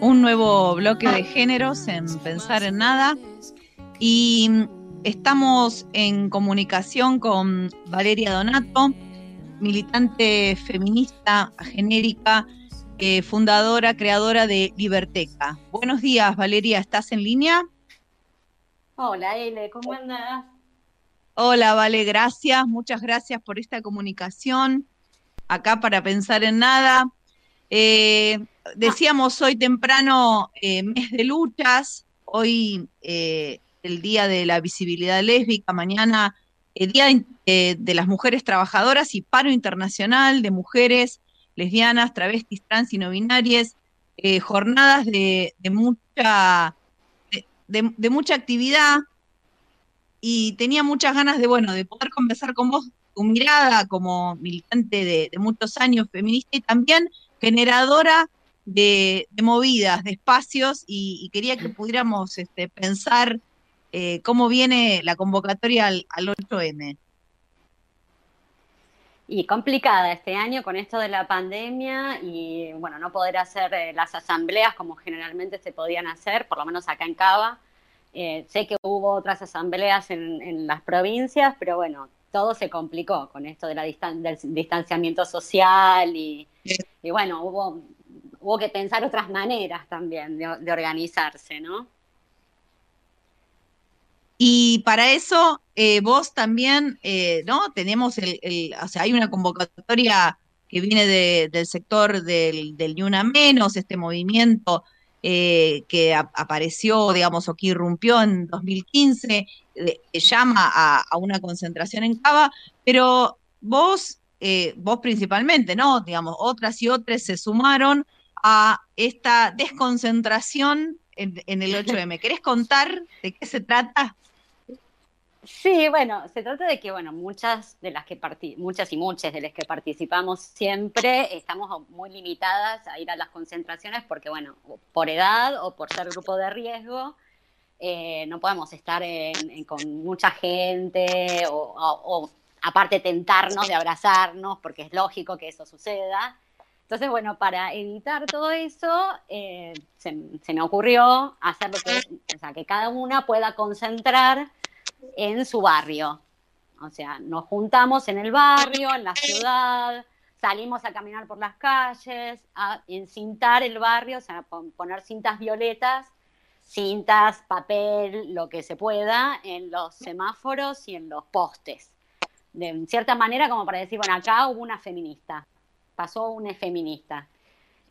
un nuevo bloque de géneros en Pensar en Nada y estamos en comunicación con Valeria Donato, militante feminista genérica, eh, fundadora, creadora de Liberteca. Buenos días, Valeria, ¿estás en línea? Hola, Ele, ¿cómo andas? Hola, Vale, gracias, muchas gracias por esta comunicación. Acá para Pensar en Nada. Eh, decíamos hoy temprano eh, mes de luchas, hoy eh, el día de la visibilidad lésbica, mañana el día de las mujeres trabajadoras y paro internacional de mujeres lesbianas, travestis, trans y no binarias, jornadas de, mucha de, mucha actividad. Y tenía muchas ganas de bueno de poder conversar con vos tu mirada como militante de muchos años feminista y también generadora de, movidas, de espacios, y, quería que pudiéramos este, pensar eh, cómo viene la convocatoria al, 8M. Y complicada este año con esto de la pandemia y bueno, no poder hacer eh, las asambleas como generalmente se podían hacer, por lo menos acá en Cava. Eh, sé que hubo otras asambleas en, las provincias, pero bueno, todo se complicó con esto de la del distanciamiento social y, y bueno, hubo, hubo que pensar otras maneras también de, organizarse, ¿no? Y para eso eh, vos también, eh, ¿no? Tenemos el, o sea, hay una convocatoria que viene del sector del, del Ni Una Menos, este movimiento eh, que apareció, digamos, o que irrumpió en 2015, llama a, a, una concentración en Cava, pero vos eh, vos principalmente, ¿no? Digamos, otras y otras se sumaron a esta desconcentración en, el 8M. ¿Querés contar de qué se trata? Sí, bueno, se trata de que, bueno, muchas de las que muchas y muchas de las que participamos siempre estamos muy limitadas a ir a las concentraciones porque, bueno, por edad o por ser grupo de riesgo, eh, no podemos estar con mucha gente o, aparte tentarnos de abrazarnos, porque es lógico que eso suceda. Entonces, bueno, para evitar todo eso, eh, se, me ocurrió hacer lo que, cada una pueda concentrar en su barrio. O sea, nos juntamos en el barrio, en la ciudad, salimos a caminar por las calles, a encintar el barrio, o sea, poner cintas violetas, cintas, papel, lo que se pueda, en los semáforos y en los postes de cierta manera como para decir, bueno, acá hubo una feminista, pasó una feminista.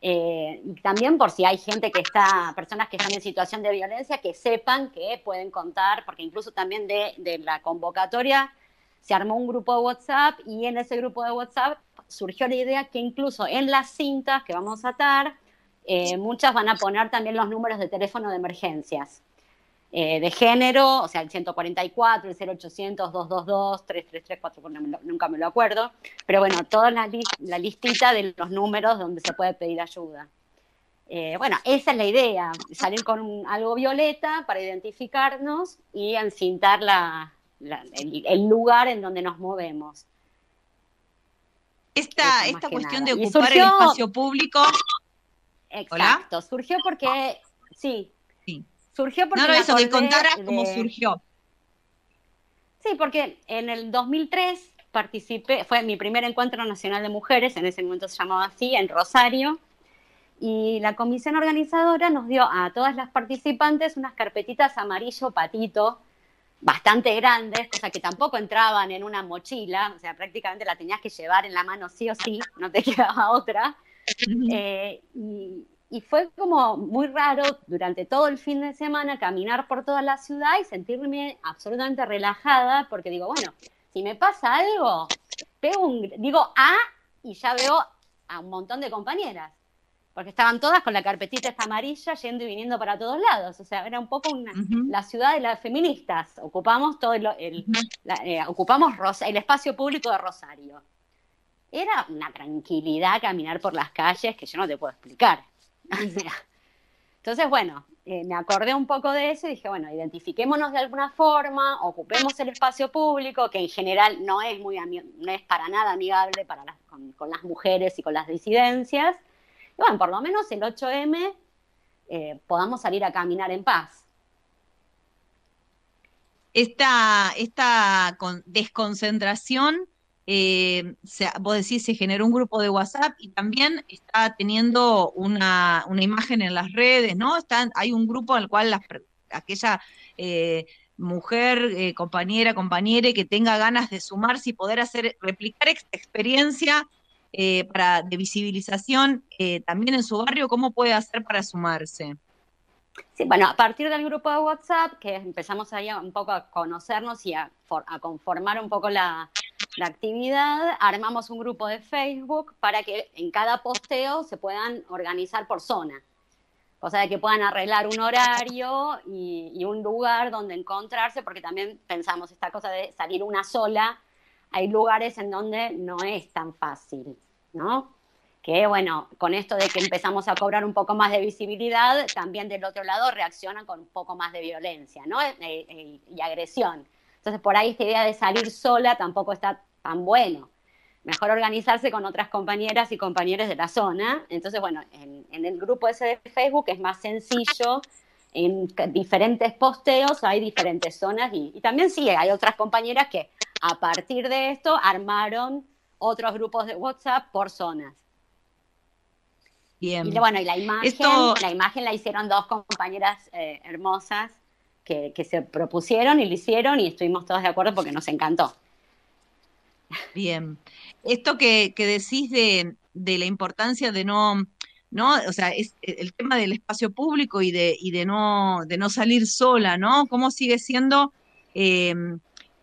Eh, también por si hay gente que está, personas que están en situación de violencia, que sepan que pueden contar, porque incluso también de, de la convocatoria se armó un grupo de WhatsApp y en ese grupo de WhatsApp surgió la idea que incluso en las cintas que vamos a atar, eh, muchas van a poner también los números de teléfono de emergencias. Eh, de género, o sea, el 144, el 0800, 222, 333, nunca me lo acuerdo, pero bueno, toda la, listita de los números donde se puede pedir ayuda. Eh, bueno, esa es la idea, salir con algo violeta para identificarnos y encintar la, el, lugar en donde nos movemos. Esta, esta cuestión de ocupar el espacio público. Exacto, surgió porque, sí, Surgió porque. No, eso, que contaras cómo surgió. Sí, porque en el 2003 participé, fue mi primer encuentro nacional de mujeres, en ese momento se llamaba así, en Rosario, y la comisión organizadora nos dio a todas las participantes unas carpetitas amarillo patito, bastante grandes, o sea que tampoco entraban en una mochila, o sea, prácticamente la tenías que llevar en la mano sí o sí, no te quedaba otra. Eh, y, y fue como muy raro durante todo el fin de semana caminar por toda la ciudad y sentirme absolutamente relajada porque digo, bueno, si me pasa algo, pego un, digo A y ya veo a un montón de compañeras. Porque estaban todas con la carpetita esta amarilla yendo y viniendo para todos lados. O sea, era un poco la ciudad de las feministas. Ocupamos todo el, eh, ocupamos el espacio público de Rosario. Era una tranquilidad caminar por las calles que yo no te puedo explicar. Entonces, bueno, eh, me acordé un poco de eso y dije, bueno, identifiquémonos de alguna forma, ocupemos el espacio público, que en general no es, muy no es para nada amigable para con, las mujeres y con las disidencias. Y bueno, por lo menos el 8M eh, podamos salir a caminar en paz. Esta, esta desconcentración, eh, vos decís, se generó un grupo de WhatsApp y también está teniendo una, imagen en las redes, ¿no? Están, hay un grupo en el cual aquella eh, mujer, compañera, compañere que tenga ganas de sumarse y poder hacer, replicar esta experiencia eh, para, de visibilización eh, también en su barrio, ¿cómo puede hacer para sumarse? Sí, bueno, a partir del grupo de WhatsApp, que empezamos ahí un poco a conocernos y a, conformar un poco la, actividad, armamos un grupo de Facebook para que en cada posteo se puedan organizar por zona. O sea, que puedan arreglar un horario y, y, un lugar donde encontrarse, porque también pensamos esta cosa de salir una sola hay lugares en donde no es tan fácil, ¿no? Que bueno, con esto de que empezamos a cobrar un poco más de visibilidad, también del otro lado reaccionan con un poco más de violencia, ¿no? Eh, eh, y agresión. Entonces, por ahí esta idea de salir sola tampoco está tan bueno. Mejor organizarse con otras compañeras y compañeros de la zona. Entonces, bueno, en, en el grupo ese de Facebook es más sencillo en diferentes posteos hay diferentes zonas y, también sí, hay otras compañeras que a partir de esto armaron otros grupos de WhatsApp por zonas. Bien. Y bueno, y la imagen, la imagen la hicieron dos compañeras eh, hermosas que, se propusieron y lo hicieron y estuvimos todos de acuerdo porque nos encantó. Bien. Esto que, decís de, de la importancia de no ¿no? O sea, es e, el tema del espacio público y de, y de, no, de no salir sola, ¿no? ¿Cómo sigue siendo em,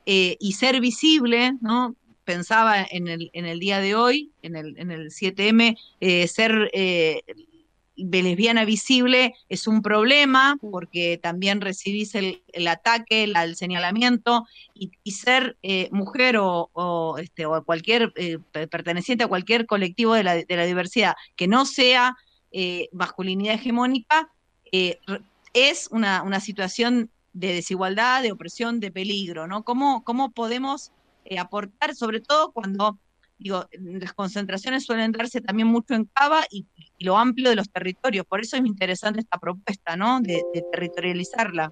eh, y ser visible, ¿no? Pensaba en el, en el día de hoy, en el, en el 7M, eh, ser eh, lesbiana visible es un problema porque también recibís el, ataque, el señalamiento y, ser mujer o, este, o cualquier perteneciente a cualquier colectivo de la, de la diversidad que no sea masculinidad hegemónica es una, una, situación de desigualdad, de opresión, de peligro, ¿no? ¿Cómo, cómo podemos aportar, sobre todo cuando digo, las concentraciones suelen darse también mucho en Cava y, lo amplio de los territorios. Por eso es interesante esta propuesta, ¿no? De, territorializarla.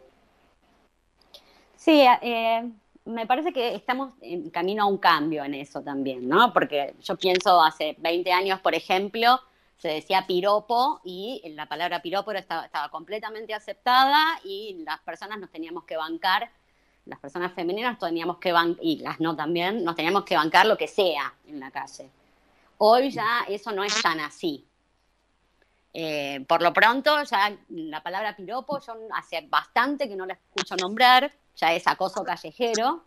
Sí, eh, me parece que estamos en camino a un cambio en eso también, ¿no? Porque yo pienso hace 20 años, por ejemplo, se decía piropo y la palabra piropo estaba, estaba completamente aceptada y las personas nos teníamos que bancar las personas femeninas teníamos que bancar, y las no también, nos teníamos que bancar lo que sea en la calle. Hoy ya eso no es tan así. Eh, por lo pronto, ya la palabra piropo, yo hace bastante que no la escucho nombrar, ya es acoso callejero,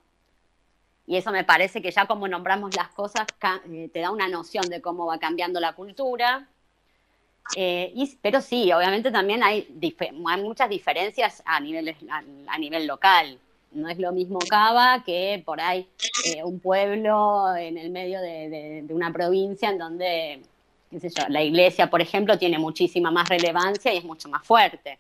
y eso me parece que ya como nombramos las cosas eh, te da una noción de cómo va cambiando la cultura. Eh, pero sí, obviamente también hay, hay muchas diferencias a nivel, a nivel local no es lo mismo Cava que por ahí eh, un pueblo en el medio de, una provincia en donde, qué sé yo, la iglesia, por ejemplo, tiene muchísima más relevancia y es mucho más fuerte.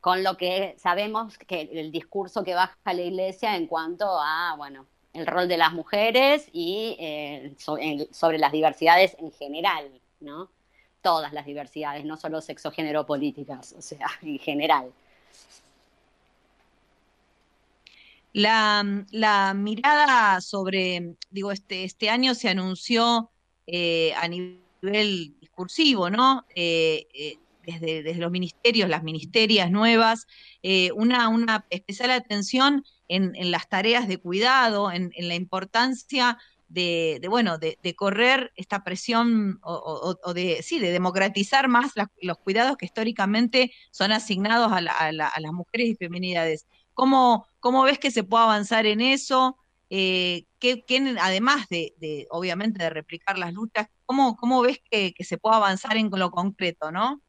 Con lo que sabemos que el discurso que baja la iglesia en cuanto a, bueno, el rol de las mujeres y eh, sobre las diversidades en general, ¿no? Todas las diversidades, no solo sexo, género, políticas, o sea, en general. La, mirada sobre, digo, este, este año se anunció eh, a nivel discursivo, ¿no? Eh, eh, desde, desde, los ministerios, las ministerias nuevas, una, una, especial atención en, las tareas de cuidado, en, la importancia de, bueno, de, correr esta presión o, de, sí, de democratizar más los cuidados que históricamente son asignados a, a las mujeres y feminidades. ¿Cómo, cómo ves que se puede avanzar en eso? Eh, además de, obviamente, de replicar las luchas, ¿cómo, cómo ves que, se puede avanzar en lo concreto, no?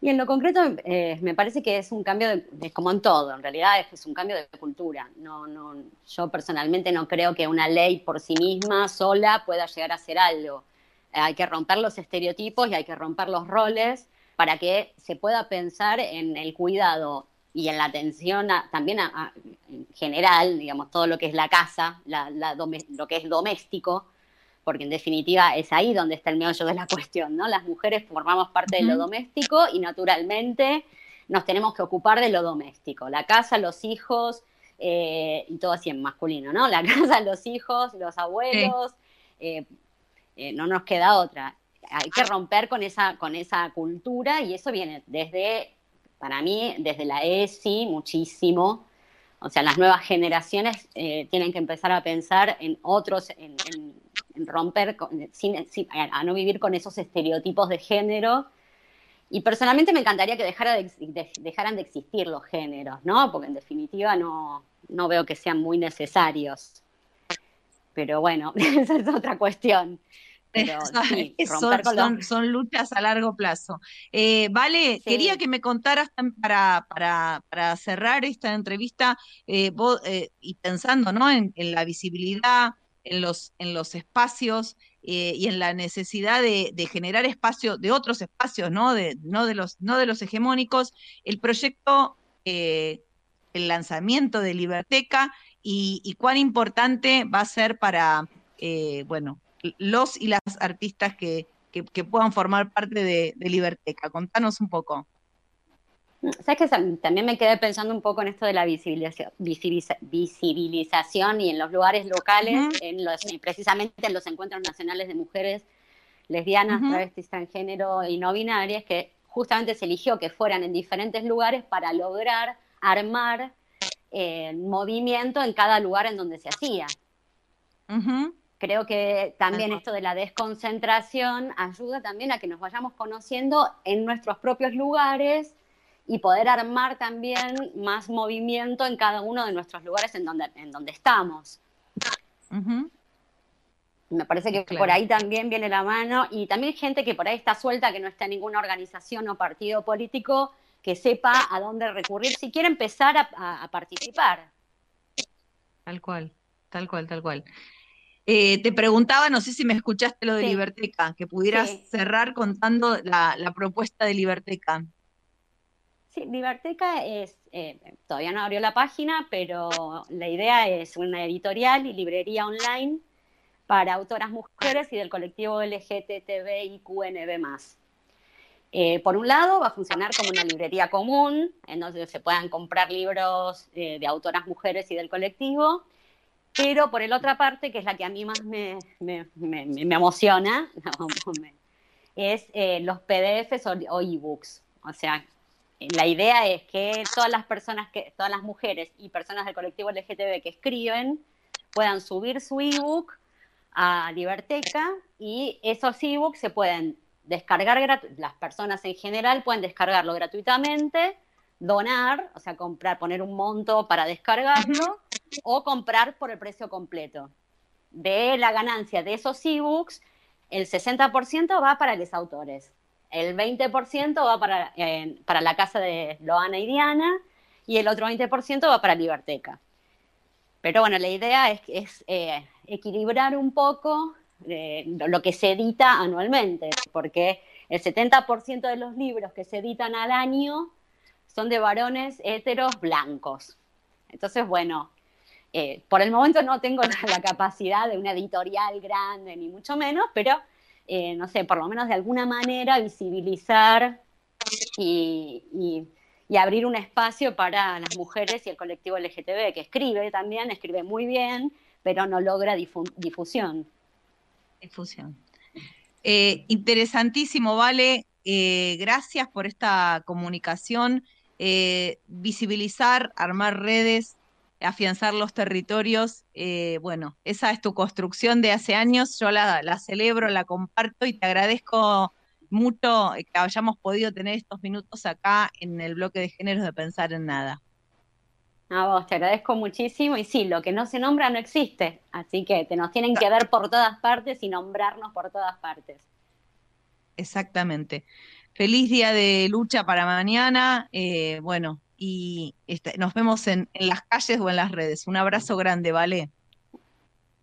Y en lo concreto eh, me parece que es un cambio, de, como en todo, en realidad es, un cambio de cultura. No, no, yo personalmente no creo que una ley por sí misma, sola, pueda llegar a ser algo. hay que romper los estereotipos y hay que romper los roles para que se pueda pensar en el cuidado y en la atención también en general, digamos, todo lo que es la casa, lo que es doméstico, porque en definitiva es ahí donde está el meollo de la cuestión, ¿no? Las mujeres formamos parte de lo doméstico y naturalmente nos tenemos que ocupar de lo doméstico, la casa, los hijos, eh, y todo así en masculino, ¿no? La casa, los hijos, los abuelos, eh, eh, no nos queda otra. Hay que romper con esa, con esa cultura y eso viene desde, para mí, desde la ESI muchísimo. O sea, las nuevas generaciones tienen que empezar a pensar en otros, en romper, a no vivir con esos estereotipos de género. Y personalmente me encantaría que dejara de, dejaran de existir los géneros, ¿no? Porque en definitiva no, no veo que sean muy necesarios. Pero bueno, esa es otra cuestión. Pero, son, luchas a largo plazo. Eh, vale, quería que me contaras para, para, para cerrar esta entrevista, eh, eh, y pensando ¿no? en, la visibilidad, en los, en los espacios y en la necesidad de, generar espacio, de otros espacios, ¿no? De, no, de los, no de los hegemónicos, el proyecto, el lanzamiento de Liberteca y, cuán importante va a ser para, eh, bueno, los y las artistas que, que, puedan formar parte de, de Liberteca. Contanos un poco. ¿Sabes que también me quedé pensando un poco en esto de la visibilización, visibilización y en los lugares locales, en los, precisamente en los encuentros nacionales de mujeres lesbianas, travestis, transgénero y no binarias, que justamente se eligió que fueran en diferentes lugares para lograr armar eh, movimiento en cada lugar en donde se hacía. Creo que también esto de la desconcentración ayuda también a que nos vayamos conociendo en nuestros propios lugares y poder armar también más movimiento en cada uno de nuestros lugares en donde, en donde estamos. Me parece que por ahí también viene la mano y también gente que por ahí está suelta, que no está en ninguna organización o partido político, que sepa a dónde recurrir si quiere empezar a, participar. Tal cual, tal cual, tal cual. Eh, te preguntaba, no sé si me escuchaste lo de Liberteca, que pudieras cerrar contando la, la propuesta de Liberteca. Sí, Liberteca es, eh, todavía no abrió la página, pero la idea es una editorial y librería online para autoras mujeres y del colectivo LGTBIQNB+. Eh, por un lado, va a funcionar como una librería común, en donde se puedan comprar libros eh, de autoras mujeres y del colectivo, pero por el otra parte, que es la que a mí más me, me, emociona, es los PDFs o, o ebooks. O sea, la idea es que todas las personas que, todas las mujeres y personas del colectivo LGTB que escriben puedan subir su ebook a Liberteca y esos ebooks se pueden descargar, las personas en general pueden descargarlo gratuitamente, donar, o sea, comprar, poner un monto para descargarlo o comprar por el precio completo. De la ganancia de esos ebooks, el 60% va para los autores el 20% va para, para la casa de Loana y Diana y el otro 20% va para Liberteca. Pero bueno, la idea es, es eh, equilibrar un poco eh, lo que se edita anualmente, porque el 70% de los libros que se editan al año son de varones heteros blancos. Entonces, bueno, eh, por el momento no tengo la capacidad de una editorial grande, ni mucho menos, pero eh, no sé, por lo menos de alguna manera visibilizar y, abrir un espacio para las mujeres y el colectivo LGTB, que escribe también, escribe muy bien, pero no logra difusión. Difusión. Eh, interesantísimo, Vale. Gracias por esta comunicación. Visibilizar, armar redes, afianzar los territorios. Eh, bueno, esa es tu construcción de hace años, yo la, celebro, la comparto y te agradezco mucho que hayamos podido tener estos minutos acá en el bloque de géneros de pensar en nada. A vos, te agradezco muchísimo y sí, lo que no se nombra no existe, así que te nos tienen que ver por todas partes y nombrarnos por todas partes. Exactamente. Feliz día de lucha para mañana. Eh, bueno, y este, nos vemos en, las calles o en las redes. Un abrazo grande, ¿vale?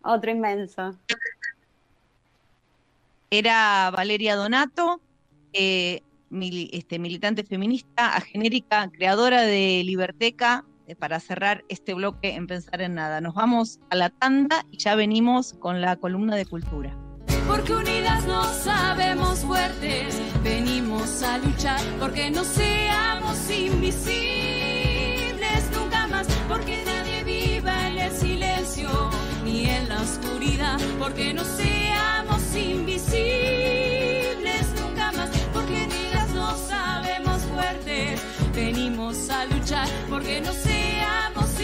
Otro inmenso. Era Valeria Donato, eh, este, militante feminista, agenérica, creadora de Liberteca, eh, para cerrar este bloque en Pensar en Nada. Nos vamos a la tanda y ya venimos con la columna de cultura. Porque unidas nos sabemos fuertes. Venimos a luchar porque no seamos invisibles nunca más, porque nadie viva en el silencio ni en la oscuridad, porque no seamos invisibles nunca más, porque unidas nos sabemos fuertes. Venimos a luchar porque no seamos